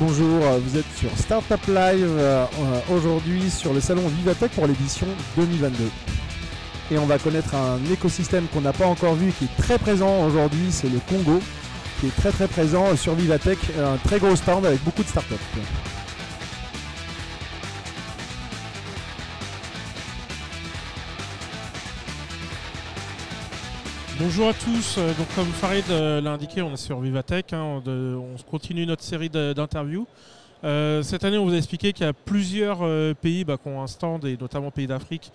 Bonjour, vous êtes sur Startup Live euh, aujourd'hui sur le salon Vivatech pour l'édition 2022. Et on va connaître un écosystème qu'on n'a pas encore vu qui est très présent aujourd'hui, c'est le Congo, qui est très très présent sur Vivatech, un très gros stand avec beaucoup de startups. Bonjour à tous. Euh, comme Farid euh, l'a indiqué, on est sur Vivatech. Hein, on continue notre série d'interviews. Euh, cette année, on vous a expliqué qu'il y a plusieurs pays bah, qui ont un stand, et notamment pays d'Afrique,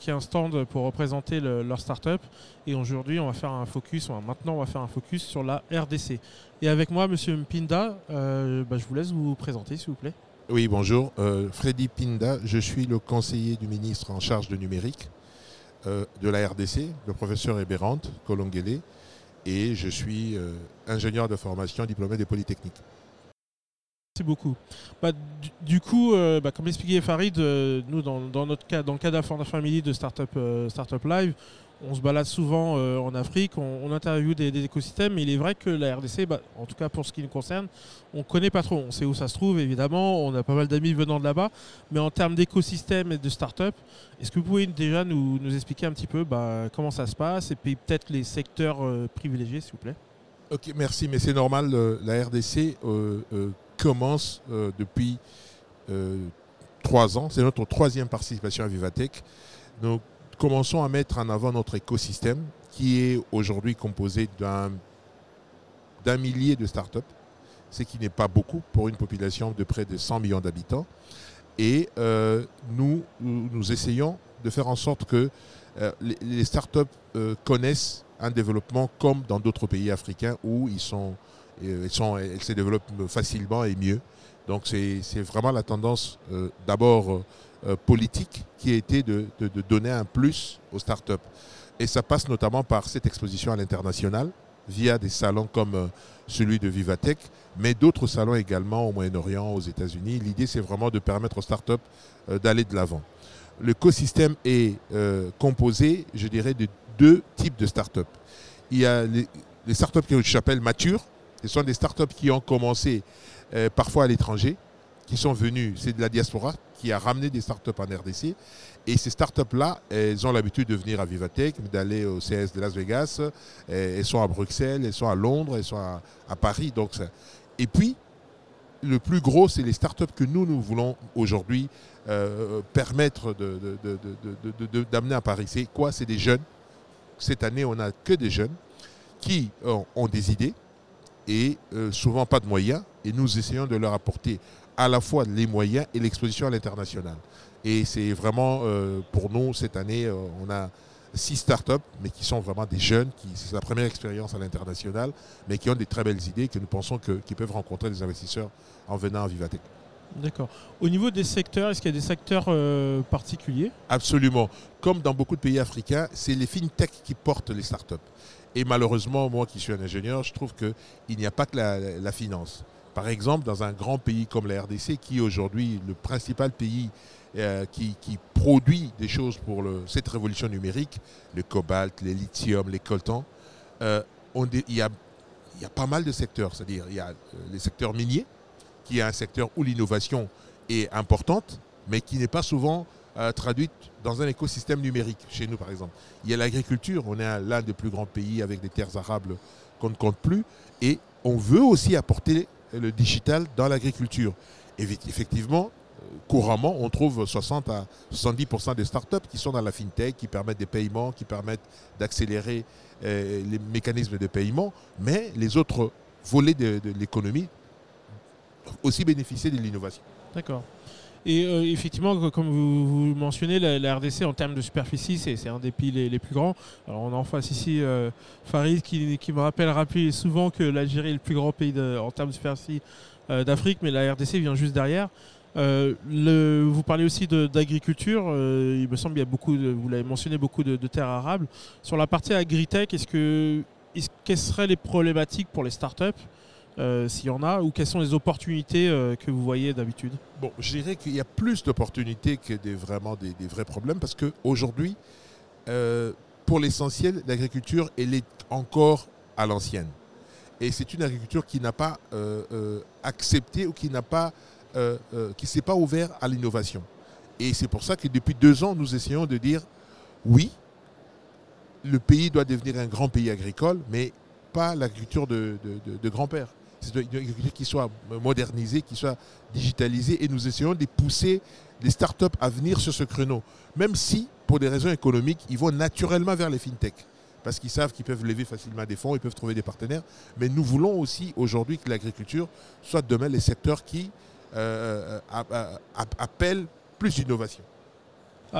qui ont un stand pour représenter leur start-up. Et aujourd'hui, on va faire un focus, maintenant, on va faire un focus sur la RDC. Et avec moi, Monsieur Mpinda, bah, je vous laisse vous présenter, s'il vous plaît. Oui, bonjour. Freddy Pinda, je suis le conseiller du ministre en charge de numérique. Euh, de la RDC, le professeur Eberante Kolongele, et je suis euh, ingénieur de formation diplômé des Polytechniques. Merci beaucoup. Bah, du, coup, euh, bah, comme expliquait Farid, nous, dans, notre cas, dans le cas d'Information Family de Startup Live, on se balade souvent euh, en Afrique, on, interviewe des, écosystèmes, mais il est vrai que la RDC, bah, en tout cas pour ce qui nous concerne, on ne connaît pas trop. On sait où ça se trouve, évidemment, on a pas mal d'amis venant de là-bas, mais en termes d'écosystème et de start-up, est-ce que vous pouvez déjà nous, expliquer un petit peu bah, comment ça se passe et peut-être les secteurs euh, privilégiés, s'il vous plaît? Ok, merci, mais c'est normal, la RDC euh, commence depuis trois ans, c'est notre troisième participation à Vivatech. Commençons à mettre en avant notre écosystème qui est aujourd'hui composé d'un millier de startups, ce qui n'est pas beaucoup pour une population de près de 100 millions d'habitants. Et euh, nous, nous essayons de faire en sorte que euh, les, startups euh, connaissent un développement comme dans d'autres pays africains où ils sont, ils sont, elles se développent facilement et mieux. Donc c'est vraiment la tendance d'abord politique qui a été de, donner un plus aux startups. Et ça passe notamment par cette exposition à l'international via des salons comme euh, celui de Vivatech, mais d'autres salons également au Moyen-Orient, aux États-Unis. L'idée, c'est vraiment de permettre aux startups euh, d'aller de l'avant. L'écosystème est composé, je dirais, de deux types de startups. Il y a les, startups que j'appelle matures. Ce sont des startups qui ont commencé parfois à l'étranger, qui sont venus, c'est de la diaspora, qui a ramené des startups en RDC. Et ces startups-là, elles ont l'habitude de venir à Vivatech, d'aller au CS de Las Vegas. Elles sont à Bruxelles, elles sont à Londres, elles sont à, Paris. Donc, et puis, le plus gros, c'est les startups que nous, nous voulons aujourd'hui euh, permettre d'amener à Paris. C'est quoi? C'est des jeunes. Cette année, on n'a que des jeunes qui ont, des idées et euh, souvent pas de moyens. Et nous essayons de leur apporter à la fois les moyens et l'exposition à l'international. Et c'est vraiment, euh, pour nous, cette année, euh, on a six startups, mais qui sont vraiment des jeunes, qui c'est la première expérience à l'international, mais qui ont des très belles idées que nous pensons qu'ils peuvent rencontrer des investisseurs en venant à Vivatech. D'accord. Au niveau des secteurs, est-ce qu'il y a des secteurs euh, particuliers? Absolument. Comme dans beaucoup de pays africains, c'est les fintech qui portent les startups. Et malheureusement, moi qui suis un ingénieur, je trouve qu'il n'y a pas que la finance. Par exemple, dans un grand pays comme la RDC, qui est aujourd'hui le principal pays euh, qui, produit des choses pour cette révolution numérique, le cobalt, les lithium, les coltans, euh, il, y a, pas mal de secteurs. C'est-à-dire, il y a euh, les secteurs miniers, qui est un secteur où l'innovation est importante, mais qui n'est pas souvent traduite dans un écosystème numérique, chez nous par exemple. Il y a l'agriculture, on est l'un des plus grands pays avec des terres arables qu'on ne compte plus, et on veut aussi apporter le digital dans l'agriculture. Effectivement, couramment, on trouve 60 à 70% des startups qui sont dans la fintech, qui permettent des paiements, qui permettent d'accélérer euh, les mécanismes de paiement, mais les autres volets de, l'économie aussi bénéficient de l'innovation. D'accord. Et euh, effectivement, comme vous, mentionnez, la, RDC en termes de superficie, c'est un des pays les, plus grands. Alors on a en face ici euh, Farid qui, me rappelle souvent que l'Algérie est le plus grand pays en termes de superficie euh, d'Afrique, mais la RDC vient juste derrière. vous parlez aussi d'agriculture. il me semble qu'il y a beaucoup, vous l'avez mentionné, beaucoup de, terres arables. Sur la partie agritech, est-ce que, quelles seraient les problématiques pour les startups euh, s'il y en a, ou quelles sont les opportunités euh, que vous voyez d'habitude? Bon, je dirais qu'il y a plus d'opportunités que des, vraiment des, vrais problèmes, parce qu'aujourd'hui, euh, pour l'essentiel, l'agriculture, elle est encore à l'ancienne. Et c'est une agriculture qui n'a pas accepté ou qui n'a pas, qui s'est pas ouvert à l'innovation. Et c'est pour ça que depuis deux ans, nous essayons de dire oui, le pays doit devenir un grand pays agricole, mais pas l'agriculture de grand-père. C'est une agriculture qui soit modernisée, qui soit digitalisée, et nous essayons de pousser les startups à venir sur ce créneau. Même si, pour des raisons économiques, ils vont naturellement vers les fintech. Parce qu'ils savent qu'ils peuvent lever facilement des fonds, ils peuvent trouver des partenaires. Mais nous voulons aussi aujourd'hui que l'agriculture soit demain les secteurs qui euh, a- appellent plus d'innovation.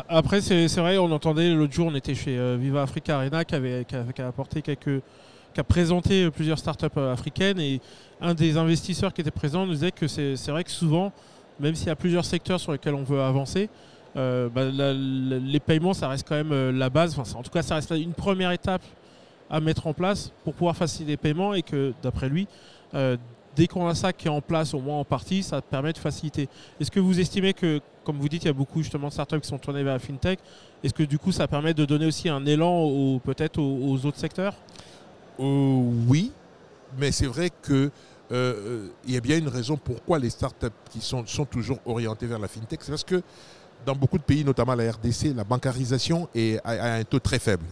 Après, c'est vrai, on entendait l'autre jour, on était chez euh, Viva Africa Arena qui, avait, qui a apporté quelques. Qui a présenté plusieurs startups euh, africaines et un des investisseurs qui était présent nous disait que c'est vrai que souvent, même s'il y a plusieurs secteurs sur lesquels on veut avancer, euh, bah, les paiements, ça reste quand même euh, la base. Enfin, en tout cas, ça reste une première étape à mettre en place pour pouvoir faciliter les paiements et que, d'après lui, dès qu'on a ça qui est en place, au moins en partie, ça permet de faciliter. Est-ce que vous estimez que, comme vous dites, il y a beaucoup justement de startups qui sont tournées vers la fintech, est-ce que du coup ça permet de donner aussi un élan peut-être aux autres secteurs? Euh, oui, mais c'est vrai que euh, euh, y a bien une raison pourquoi les startups qui sont, toujours orientées vers la fintech. C'est parce que dans beaucoup de pays, notamment la RDC, la bancarisation est à, un taux très faible.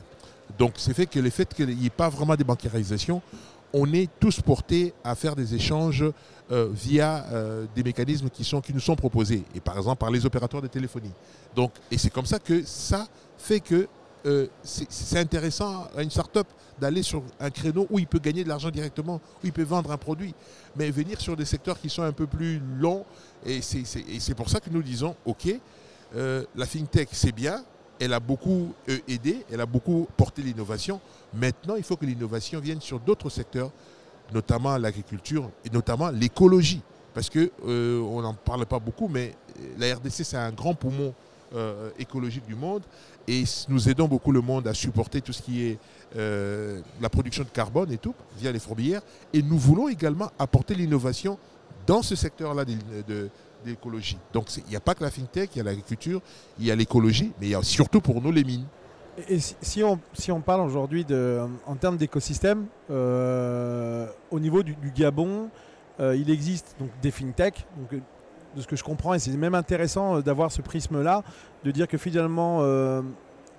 Donc c'est fait que le fait qu'il n'y ait pas vraiment de bancarisation, on est tous portés à faire des échanges via des mécanismes qui, nous sont proposés, et par exemple par les opérateurs de téléphonie. Et c'est comme ça que ça fait que euh, c'est intéressant à une start-up d'aller sur un créneau où il peut gagner de l'argent directement, où il peut vendre un produit. Mais venir sur des secteurs qui sont un peu plus longs, et c'est pour ça que nous disons, OK, euh, la FinTech, c'est bien, elle a beaucoup euh, aidé, elle a beaucoup porté l'innovation. Maintenant, il faut que l'innovation vienne sur d'autres secteurs, notamment l'agriculture et notamment l'écologie. Parce que euh, on n'en parle pas beaucoup, mais la RDC, c'est un grand poumon euh, écologique du monde. Et nous aidons beaucoup le monde à supporter tout ce qui est euh, la production de carbone et tout, via les fourmilières. Et nous voulons également apporter l'innovation dans ce secteur-là de, de-. Donc il n'y a pas que la fintech, il y a l'agriculture, il y a l'écologie, mais il y a surtout pour nous les mines. Et si, on, si on parle aujourd'hui en termes d'écosystème, euh, au niveau du, Gabon, il existe donc des fintech. Donc, de ce que je comprends, et c'est même intéressant euh, d'avoir ce prisme-là, de dire que finalement, euh,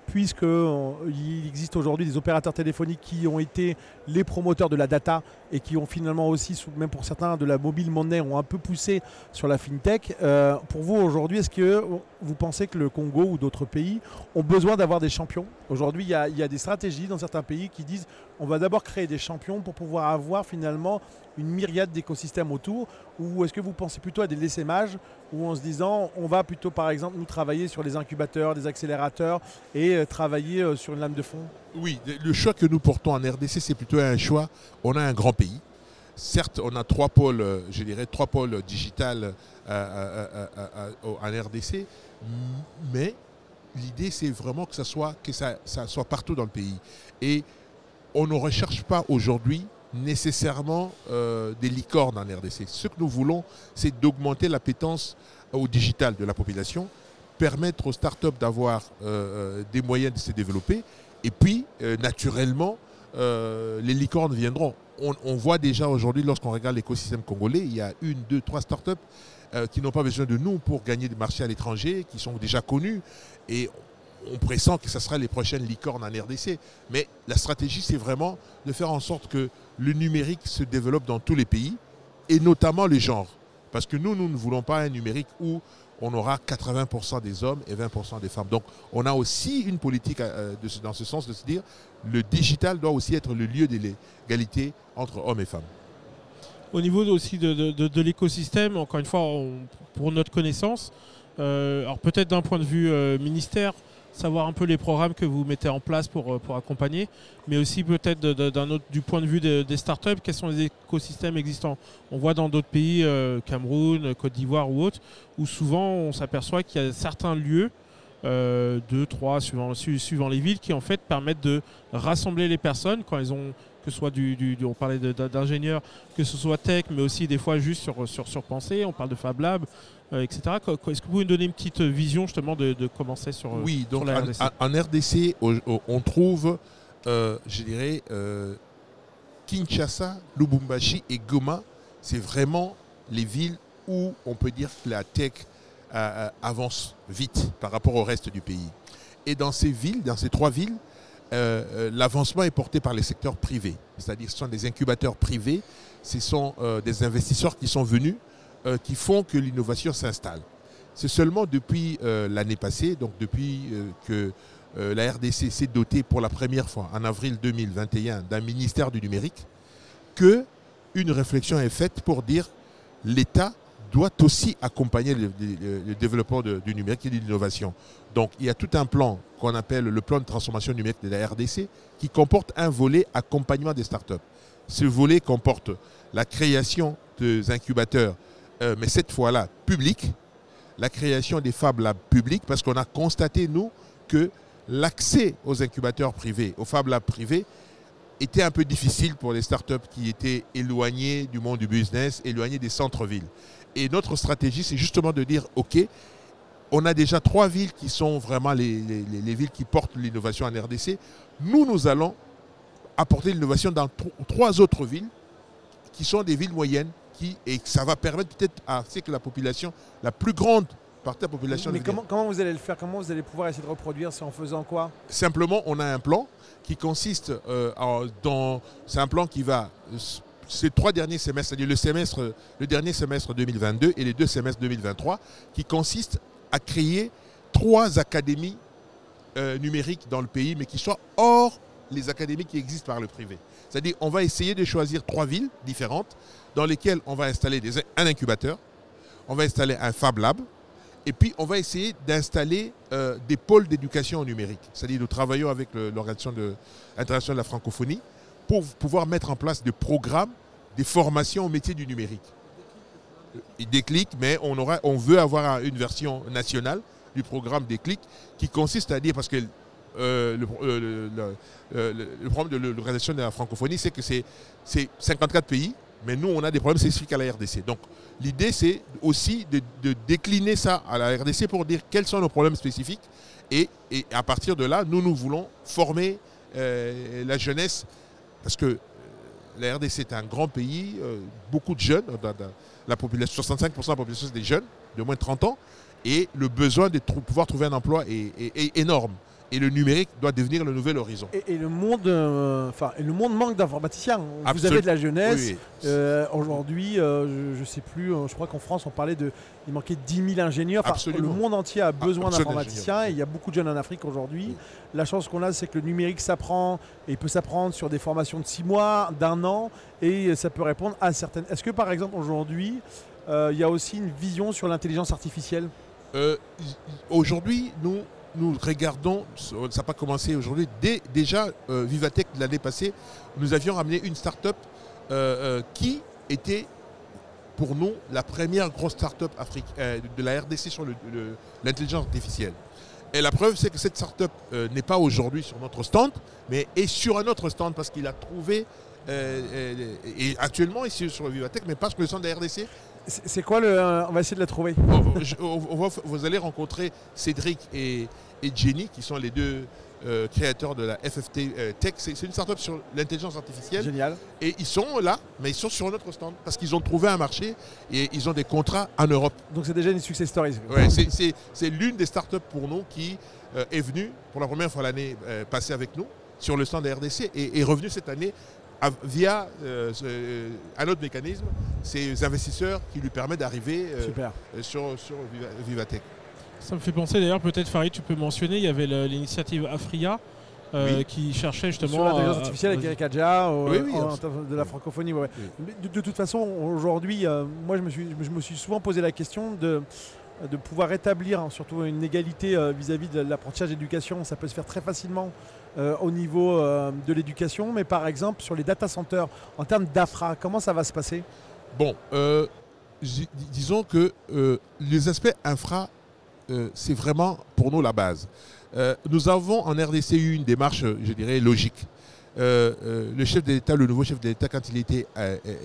puisque euh, il existe aujourd'hui des opérateurs téléphoniques qui ont été les promoteurs de la data et qui ont finalement aussi, même pour certains, de la mobile monnaie, ont un peu poussé sur la fintech. pour vous aujourd'hui, est-ce que vous pensez que le Congo ou d'autres pays ont besoin d'avoir des champions? Aujourd'hui, il y, a- des stratégies dans certains pays qui disent on va d'abord créer des champions pour pouvoir avoir finalement une myriade d'écosystèmes autour Ou est-ce que vous pensez plutôt à des laissés-mages ou en se disant on va plutôt par exemple nous travailler sur les incubateurs, des accélérateurs et euh, travailler euh, sur une lame de fond? Oui, le- choix que nous portons en RDC, c'est plutôt un choix. On a un grand pays. Certes, on a trois pôles, euh, je dirais trois pôles digital au- en RDC, mais l'idée, c'est vraiment que ça soit partout dans le pays. Et on ne recherche pas aujourd'hui nécessairement euh, des licornes en RDC. Ce que nous voulons, c'est d'augmenter l'appétence au digital de la population, permettre aux startups d'avoir euh, euh, des moyens de se développer, et puis, naturellement, les licornes viendront. On, on voit déjà aujourd'hui, lorsqu'on regarde l'écosystème congolais, il y a une, deux, trois startups euh, qui n'ont pas besoin de nous pour gagner des marchés à l'étranger, qui sont déjà connus. Et on pressent que ce sera les prochaines licornes en RDC. Mais la stratégie, c'est vraiment de faire en sorte que le numérique se développe dans tous les pays, et notamment les genres. Parce que nous, nous ne voulons pas un numérique où on aura 80% des hommes et 20% des femmes. Donc, on a aussi une politique euh, dans ce sens de se dire le digital doit aussi être le lieu de l'égalité entre hommes et femmes. Au niveau aussi de, de- l'écosystème, encore une fois, pour notre connaissance, euh, alors peut-être d'un point de vue euh, ministère, savoir un peu les programmes que vous mettez en place pour, euh, pour accompagner, mais aussi peut-être d'un autre, du point de vue de- des startups, quels sont les écosystèmes existants? On voit dans d'autres pays, Cameroun, Côte d'Ivoire ou autres, où souvent on s'aperçoit qu'il y a certains lieux, deux, trois, suivant, su- suivant les villes, qui en fait permettent de rassembler les personnes quand elles ont, que ce soit du, du- du- on parlait d'ingénieurs, que ce soit tech, mais aussi des fois juste sur, sur, sur pensée, on parle de Fab Lab, euh, etc. Est-ce que vous pouvez nous donner une petite vision justement de, de comment c'est sur, Oui, donc la en, RDC. en- en RDC, on trouve, euh, je dirais, euh, Kinshasa, Lubumbashi et Goma, c'est vraiment les villes où on peut dire que la tech euh, euh, avance vite par rapport au reste du pays. Et dans ces villes, dans ces trois villes, euh, l'avancement est porté par les secteurs privés. C'est-à-dire ce sont des incubateurs privés, ce sont des investisseurs qui sont venus, qui font que l'innovation s'installe. C'est seulement depuis l'année passée, donc depuis que la RDC s'est dotée pour la première fois en avril 2021 d'un ministère du numérique, que une réflexion est faite pour dire l'État doit aussi accompagner le, développement du numérique et de l'innovation. Donc il y a tout un plan qu'on appelle le plan de transformation numérique de la RDC qui comporte un volet accompagnement des startups. Ce volet comporte la création des incubateurs, euh, mais cette fois-là publics, la création des Fab Labs publics, parce qu'on a constaté, nous, que l'accès aux incubateurs privés, aux Fab Labs privés, était un peu difficile pour les startups qui étaient éloignées du monde du business, éloignées des centres-villes. Et notre stratégie, c'est justement de dire, OK, on a déjà trois villes qui sont vraiment les, villes qui portent l'innovation en RDC. Nous, nous allons apporter l'innovation dans trois autres villes qui sont des villes moyennes qui, et ça va permettre peut-être à ce que la population, la plus grande partie de la population... Mais comment, comment, vous allez le faire? Comment vous allez pouvoir essayer de reproduire? C'est en faisant quoi? Simplement, on a un plan qui consiste euh, dans... C'est un plan qui va ces trois derniers semestres, c'est-à-dire le, dernier semestre 2022 et les deux semestres 2023, qui consistent à créer trois académies euh, numériques dans le pays, mais qui soient hors les académies qui existent par le privé. C'est-à-dire on va essayer de choisir trois villes différentes dans lesquelles on va installer un incubateur, on va installer un Fab Lab, et puis on va essayer d'installer euh, des pôles d'éducation numérique. C'est-à-dire nous travaillons avec l'Organisation internationale de la francophonie pour pouvoir mettre en place des programmes, des formations au métier du numérique. Déclic, mais on, aura, on veut avoir une version nationale du programme Déclic qui consiste à dire, parce que euh, euh, le, problème de l'organisation de la francophonie, c'est que c'est 54 pays, mais nous, on a des problèmes spécifiques à la RDC. Donc, l'idée, c'est aussi de, décliner ça à la RDC pour dire quels sont nos problèmes spécifiques. Et, à partir de là, nous, nous voulons former euh, la jeunesse parce que euh, la RDC est un grand pays, euh, beaucoup de jeunes, la population, 65% de la population c'est des jeunes de moins de 30 ans, et le besoin de pouvoir trouver un emploi est énorme et le numérique doit devenir le nouvel horizon. Et, le monde, euh, le monde manque d'informaticiens. Vous avez de la jeunesse. Euh, aujourd'hui, euh, je ne sais plus. je crois qu'en France, on parlait de, il manquait 10 000 ingénieurs. le monde entier a besoin d'informaticiens. Et il y a beaucoup de jeunes en Afrique aujourd'hui. La chance qu'on a, c'est que le numérique s'apprend et il peut s'apprendre sur des formations de 6 mois, d'un an, et ça peut répondre à certaines. Est-ce que par exemple aujourd'hui, il y a aussi une vision sur l'intelligence artificielle? Aujourd'hui, nous, nous regardons, ça n'a pas commencé aujourd'hui, déjà euh, Vivatech l'année passée, nous avions ramené une start-up euh, euh, qui était pour nous la première grosse start-up de la RDC sur l'intelligence artificielle. Et la preuve, c'est que cette start-up n'est pas aujourd'hui sur notre stand, mais est sur un autre stand parce qu'il a trouvé, et actuellement ici sur Vivatech, mais pas sur le stand de la RDC, c'est quoi le. On va essayer de la trouver. vous allez rencontrer Cédric et, Jenny, qui sont les deux euh, créateurs de la FFT euh, Tech. C'est une startup sur l'intelligence artificielle. Génial. Et ils sont là, mais ils sont sur notre stand parce qu'ils ont trouvé un marché et ils ont des contrats en Europe. Donc c'est déjà une success story. Ouais, c'est l'une des startups pour nous qui euh, est venue pour la première fois l'année passée avec nous sur le stand de RDC et est revenue cette année via un autre mécanisme, ces investisseurs qui lui permettent d'arriver sur, sur Vivatech. Ça me fait penser d'ailleurs, peut-être Farid, tu peux mentionner, il y avait l'initiative Afria. qui cherchait justement. Sur l'intelligence artificielle avec Eric Adja, de la francophonie. De, toute façon, aujourd'hui, moi je me, suis, je me suis souvent posé la question de, de pouvoir établir hein, surtout une égalité vis-à-vis -vis de l'apprentissage d'éducation. Ça peut se faire très facilement euh, au niveau euh, de l'éducation, mais par exemple sur les data centers, en termes d'AFRA, comment ça va se passer? Bon, euh, disons que les aspects infra, c'est vraiment pour nous la base. nous avons en RDC eu une démarche, je dirais, logique. le chef de l'État, le nouveau chef de l'État, quand il était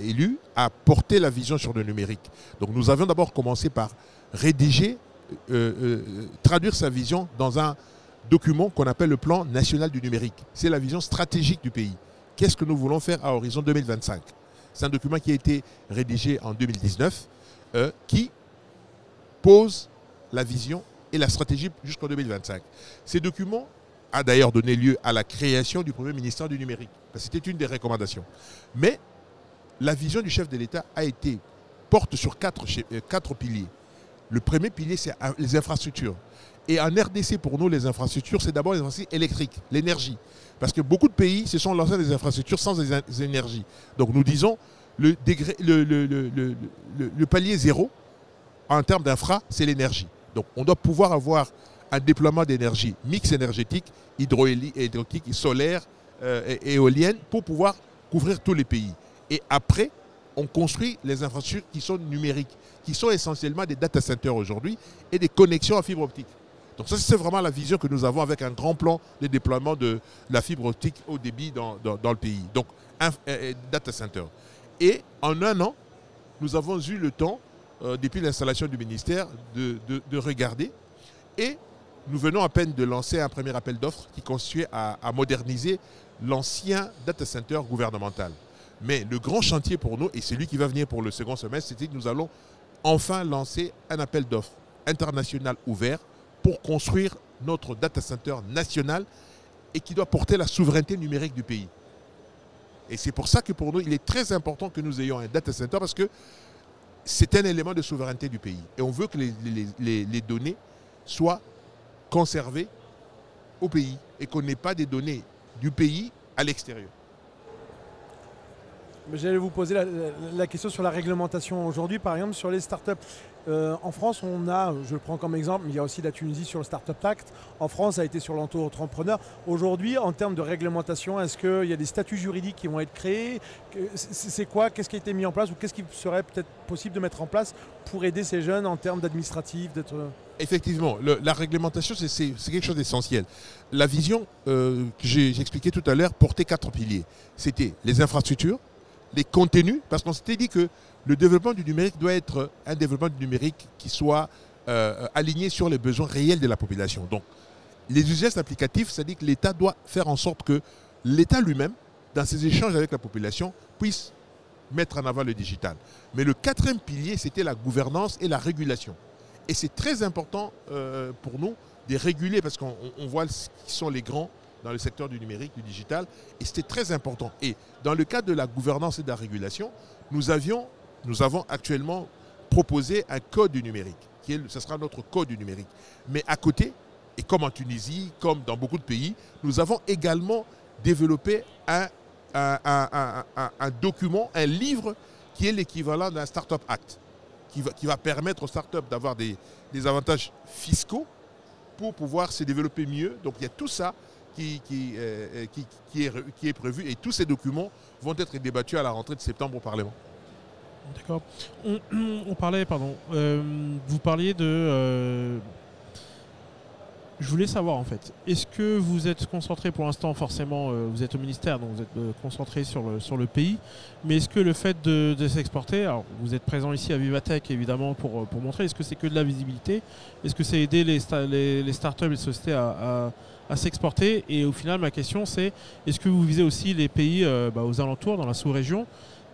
élu, a porté la vision sur le numérique. Donc nous avions d'abord commencé par rédiger, traduire sa vision dans un document qu'on appelle le plan national du numérique. C'est la vision stratégique du pays qu'est-ce que nous voulons faire à horizon 2025. C'est un document qui a été rédigé en 2019 euh, qui pose la vision et la stratégie jusqu'en 2025. Ces documents a d'ailleurs donné lieu à la création du premier ministère du numérique. C'était une des recommandations. Mais la vision du chef de l'État a été porte sur quatre, euh, quatre piliers. Le premier pilier, c'est les infrastructures. Et en RDC, pour nous, les infrastructures, c'est d'abord les infrastructures électriques, l'énergie. Parce que beaucoup de pays se sont lancés des infrastructures sans énergie. Donc nous disons, le, le palier zéro, en termes d'infra, c'est l'énergie. Donc on doit pouvoir avoir un déploiement d'énergie mix énergétique, hydroélectrique, solaire euh, éolienne pour pouvoir couvrir tous les pays. Et après, on construit les infrastructures qui sont numériques, qui sont essentiellement des data centers aujourd'hui et des connexions à fibre optique. Donc ça, c'est vraiment la vision que nous avons avec un grand plan de déploiement de la fibre optique au débit dans, le pays. Donc, un, data center. Et en un an, nous avons eu le temps, euh, depuis l'installation du ministère, de, de regarder et nous venons à peine de lancer un premier appel d'offres qui consistait à, moderniser l'ancien data center gouvernemental. Mais le grand chantier pour nous, et c'est lui qui va venir pour le second semestre, c'est que nous allons enfin lancer un appel d'offres international ouvert pour construire notre data center national et qui doit porter la souveraineté numérique du pays. Et c'est pour ça que pour nous, il est très important que nous ayons un data center parce que c'est un élément de souveraineté du pays. Et on veut que les, données soient conservées au pays et qu'on n'ait pas des données du pays à l'extérieur. J'allais vous poser la, question sur la réglementation aujourd'hui, par exemple sur les startups. Euh, en France, on a, je le prends comme exemple, mais il y a aussi la Tunisie sur le Startup Act. En France, ça a été sur l'entrepreneur. Aujourd'hui, en termes de réglementation, est-ce qu'il y a des statuts juridiques qui vont être créés? C'est quoi? Qu'est-ce qui a été mis en place? Ou qu'est-ce qui serait peut-être possible de mettre en place pour aider ces jeunes en termes d'administratif d'être... Effectivement, la réglementation, c'est quelque chose d'essentiel. La vision euh, que j'ai expliquée tout à l'heure portait quatre piliers. C'était les infrastructures, les contenus, parce qu'on s'était dit que le développement du numérique doit être un développement du numérique qui soit euh, aligné sur les besoins réels de la population. Donc, les usages applicatifs, c'est-à-dire que l'État doit faire en sorte que l'État lui-même, dans ses échanges avec la population, puisse mettre en avant le digital. Mais le quatrième pilier, c'était la gouvernance et la régulation. Et c'est très important euh, pour nous de réguler parce qu'on voit qui sont les grands dans le secteur du numérique, du digital, et c'était très important. Et dans le cadre de la gouvernance et de la régulation, nous, avions, nous avons actuellement proposé un code du numérique, qui est, ce sera notre code du numérique. Mais à côté, et comme en Tunisie, comme dans beaucoup de pays, nous avons également développé un, document, un livre qui est l'équivalent d'un Startup Act, qui va, qui va permettre aux startups d'avoir des, des avantages fiscaux pour pouvoir se développer mieux. Donc il y a tout ça euh, qui, qui, est, qui est prévu et tous ces documents vont être débattus à la rentrée de septembre au Parlement. D'accord. On, parlait, pardon, euh, vous parliez de. Euh, je voulais savoir en fait, est-ce que vous êtes concentré pour l'instant, forcément, vous êtes au ministère, donc vous êtes concentré sur le, sur le pays, mais est-ce que le fait de, s'exporter, alors vous êtes présent ici à Vivatech évidemment pour, pour montrer, est-ce que c'est que de la visibilité? Est-ce que c'est aider les, les, les startups, les sociétés à à s'exporter? Et au final, ma question, c'est est-ce que vous visez aussi les pays euh, bah, aux alentours, dans la sous-région?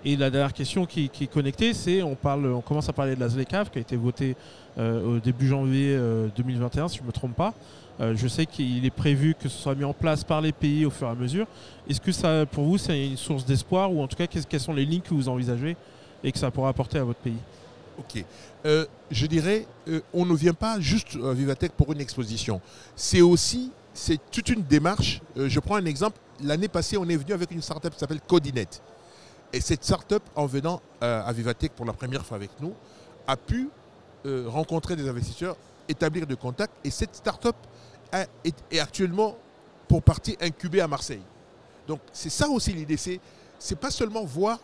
Et la dernière question qui, est connectée, c'est on, on commence à parler de la ZLECAF qui a été votée euh, au début janvier 2021, euh, si je ne me trompe pas. je sais qu'il est prévu que ce soit mis en place par les pays au fur et à mesure. Est-ce que ça, pour vous, c'est une source d'espoir ou en tout cas, quelles sont les lignes que vous envisagez et que ça pourra apporter à votre pays? Ok. je dirais, on ne vient pas juste à Vivatech pour une exposition. C'est aussi c'est toute une démarche. Euh, je prends un exemple. L'année passée, on est venu avec une startup qui s'appelle Codinet. Et cette startup, en venant euh, à Vivatech pour la première fois avec nous, a pu euh, rencontrer des investisseurs, établir des contacts. Et cette startup est, actuellement, pour partie, incubée à Marseille. Donc, c'est ça aussi l'idée. C'est, pas seulement voir.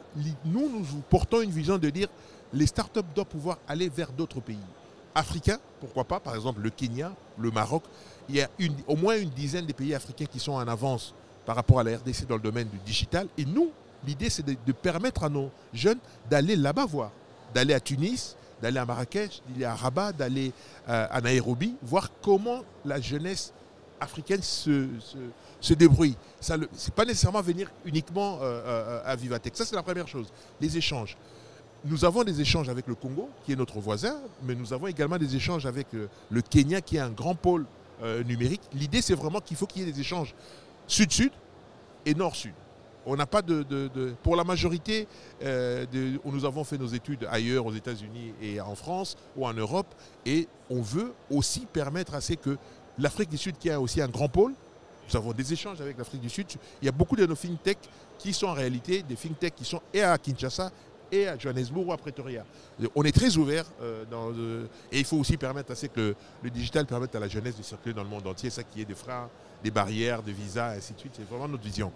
Nous, nous portons une vision de dire les startups doivent pouvoir aller vers d'autres pays africains, pourquoi pas, par exemple le Kenya, le Maroc. Il y a au moins une dizaine de pays africains qui sont en avance par rapport à la RDC dans le domaine du digital. Et nous, l'idée, c'est de, permettre à nos jeunes d'aller là-bas voir, d'aller à Tunis, d'aller à Marrakech, d'aller à Rabat, d'aller euh, à Nairobi, voir comment la jeunesse africaine se, se, débrouille. Ce n'est pas nécessairement venir uniquement euh, euh, à Vivatech. Ça, c'est la première chose. Les échanges. Nous avons des échanges avec le Congo, qui est notre voisin, mais nous avons également des échanges avec le Kenya, qui est un grand pôle numérique. L'idée, c'est vraiment qu'il faut qu'il y ait des échanges sud-sud et nord-sud. On n'a pas de, Pour la majorité, euh, nous avons fait nos études ailleurs, aux États-Unis et en France ou en Europe, et on veut aussi permettre à ce que l'Afrique du Sud, qui a aussi un grand pôle, nous avons des échanges avec l'Afrique du Sud. Il y a beaucoup de nos fintech qui sont en réalité des fintech qui sont et à Kinshasa et à Johannesburg ou à Pretoria. On est très ouvert euh, dans, euh, et il faut aussi permettre à ce que le, digital permette à la jeunesse de circuler dans le monde entier, ça qui est des freins, des barrières, des visas, ainsi de suite. C'est vraiment notre vision.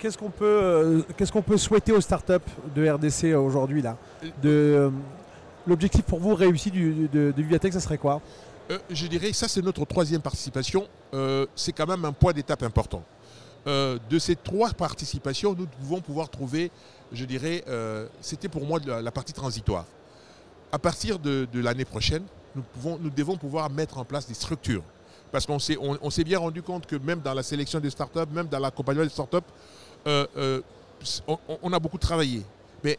Qu'est-ce qu'on peut, euh, qu'est-ce qu'on peut souhaiter aux startups de RDC aujourd'hui là? De, L'objectif pour vous réussi du, de, de ça serait quoi? Euh, Je dirais ça c'est notre troisième participation. Euh, c'est quand même un point d'étape important. Euh, de ces trois participations, nous devons pouvoir trouver, je dirais, euh, c'était pour moi la, partie transitoire. À partir de, l'année prochaine, nous, pouvons, nous devons pouvoir mettre en place des structures. Parce qu'on s'est on s'est bien rendu compte que même dans la sélection des startups, même dans l'accompagnement des startups, euh, euh, on, a beaucoup travaillé. Mais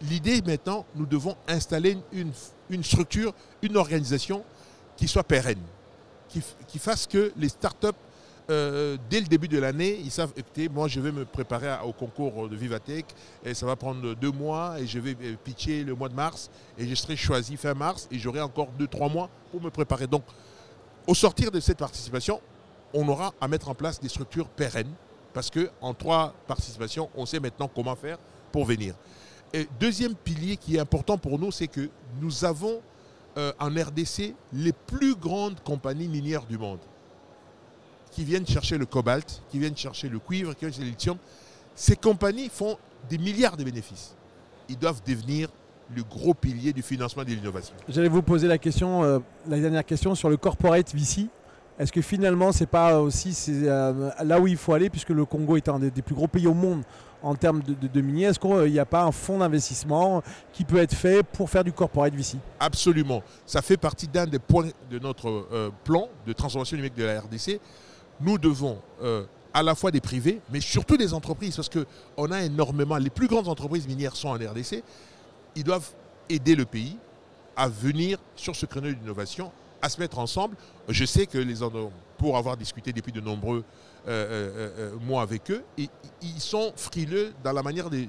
l'idée maintenant, nous devons installer une, structure, une organisation qui soit pérenne, qui, qui fasse que les startups, euh, dès le début de l'année, ils savent, écoutez, moi je vais me préparer au concours de Vivatech et ça va prendre deux mois et je vais pitcher le mois de mars et je serai choisi fin mars et j'aurai encore deux, trois mois pour me préparer. Donc, au sortir de cette participation, on aura à mettre en place des structures pérennes parce qu'en trois participations, on sait maintenant comment faire pour venir. Deuxième pilier qui est important pour nous, c'est que nous avons euh, en RDC les plus grandes compagnies minières du monde qui viennent chercher le cobalt, qui viennent chercher le cuivre, qui viennent chercher le lithium. Ces compagnies font des milliards de bénéfices. Ils doivent devenir le gros pilier du financement de l'innovation. J'allais vous poser la question, euh, la dernière question sur le corporate VC. Est-ce que finalement, c'est pas aussi euh, là où il faut aller, puisque le Congo est un des, plus gros pays au monde en termes de, de, de miniers Est-ce qu'il n'y a pas un fonds d'investissement qui peut être fait pour faire du corporate VC Absolument. Ça fait partie d'un des points de notre euh, plan de transformation numérique de la RDC. Nous devons euh, à la fois des privés, mais surtout des entreprises, parce qu'on a énormément, les plus grandes entreprises minières sont en RDC, ils doivent aider le pays à venir sur ce créneau d'innovation à se mettre ensemble. Je sais que les pour avoir discuté depuis de nombreux euh, euh, euh, mois avec eux, ils sont frileux dans la manière de,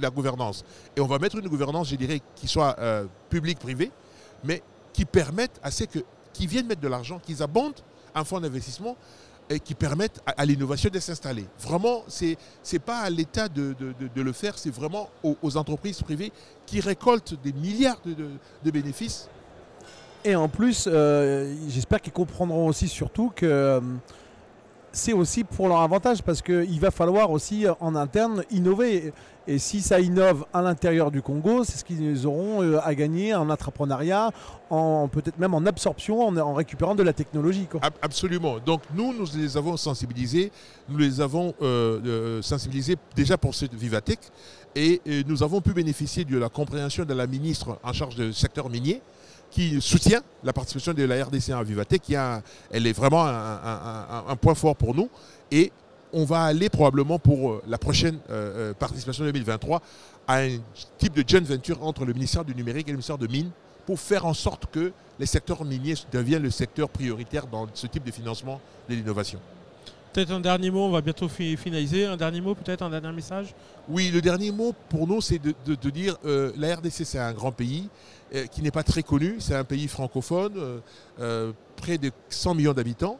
la gouvernance. Et on va mettre une gouvernance, je dirais, qui soit publique-privée, mais qui permette à ceux qui viennent mettre de l'argent, qu'ils abondent un fonds d'investissement et qui permettent à, l'innovation de s'installer. Vraiment, ce n'est pas à l'État de, le faire, c'est vraiment aux, entreprises privées qui récoltent des milliards de, bénéfices et en plus, euh, j'espère qu'ils comprendront aussi surtout que euh, c'est aussi pour leur avantage parce qu'il va falloir aussi en interne innover. Et si ça innove à l'intérieur du Congo, c'est ce qu'ils auront euh, à gagner en entrepreneuriat, en, peut-être même en absorption, en, récupérant de la technologie. Absolument. Donc nous, nous les avons sensibilisés. Nous les avons euh, sensibilisés déjà pour cette Vivatech. Et, nous avons pu bénéficier de la compréhension de la ministre en charge du secteur minier qui soutient la participation de la RDC à Vivatech. Qui a, elle est vraiment un, un, un, point fort pour nous. Et on va aller probablement pour la prochaine euh, participation 2023 à un type de joint venture entre le ministère du numérique et le ministère de Mines pour faire en sorte que les secteurs miniers deviennent le secteur prioritaire dans ce type de financement de l'innovation. Peut-être un dernier mot, on va bientôt finaliser. Un dernier mot, peut-être un dernier message? Oui, le dernier mot pour nous, c'est de, de, de, dire euh, la RDC, c'est un grand pays euh, qui n'est pas très connu. C'est un pays francophone, euh, euh, près de 100 millions d'habitants,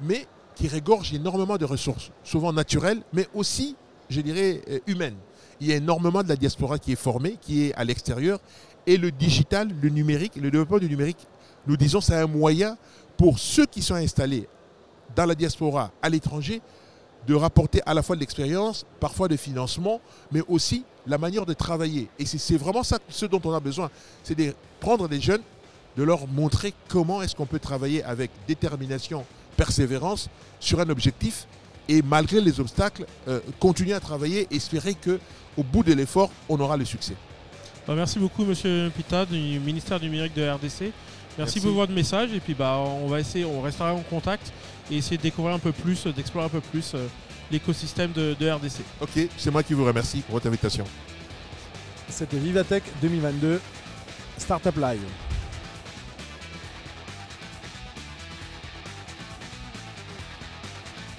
mais qui régorge énormément de ressources, souvent naturelles, mais aussi, je dirais, humaines. Il y a énormément de la diaspora qui est formée, qui est à l'extérieur, et le digital, le numérique, le développement du numérique, nous disons, c'est un moyen pour ceux qui sont installés dans la diaspora, à l'étranger, de rapporter à la fois de l'expérience, parfois de financement, mais aussi la manière de travailler. Et c'est vraiment ça ce dont on a besoin. C'est de prendre des jeunes, de leur montrer comment est-ce qu'on peut travailler avec détermination, persévérance sur un objectif et malgré les obstacles, euh, continuer à travailler et espérer qu'au bout de l'effort, on aura le succès. Merci beaucoup, Monsieur Pita, du ministère du numérique de RDC. Merci, pour votre message et puis bah on va essayer, on restera en contact et essayer de découvrir un peu plus, d'explorer un peu plus euh, l'écosystème de, de RDC. Ok, c'est moi qui vous remercie pour votre invitation. C'était Vivatech 2022 Startup Live.